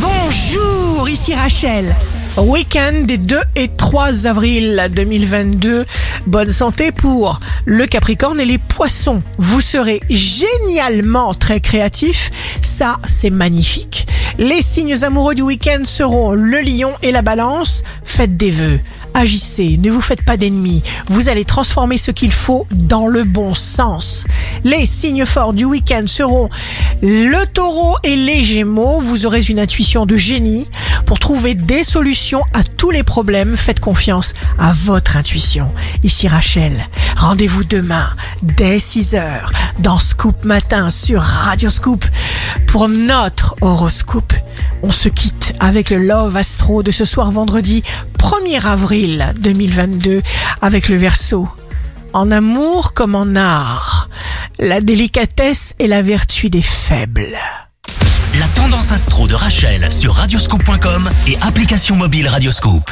Bonjour, ici Rachel. Week-end des 2 et 3 avril 2022. Bonne santé pour le Capricorne et les Poissons. Vous serez génialement très créatifs. Ça, c'est magnifique. Les signes amoureux du week-end seront le lion et la balance. Faites des vœux. Agissez, ne vous faites pas d'ennemis. Vous allez transformer ce qu'il faut dans le bon sens. Les signes forts du week-end seront le taureau et les gémeaux. Vous aurez une intuition de génie pour trouver des solutions à tous les problèmes. Faites confiance à votre intuition. Ici Rachel. Rendez-vous demain dès 6h dans Scoop Matin sur Radio Scoop pour notre horoscope. On se quitte avec le Love Astro de ce soir vendredi 1er avril 2022 avec le verso. En amour comme en art, la délicatesse est la vertu des faibles. La tendance astro de Rachel sur radioscope.com et application mobile Radioscope.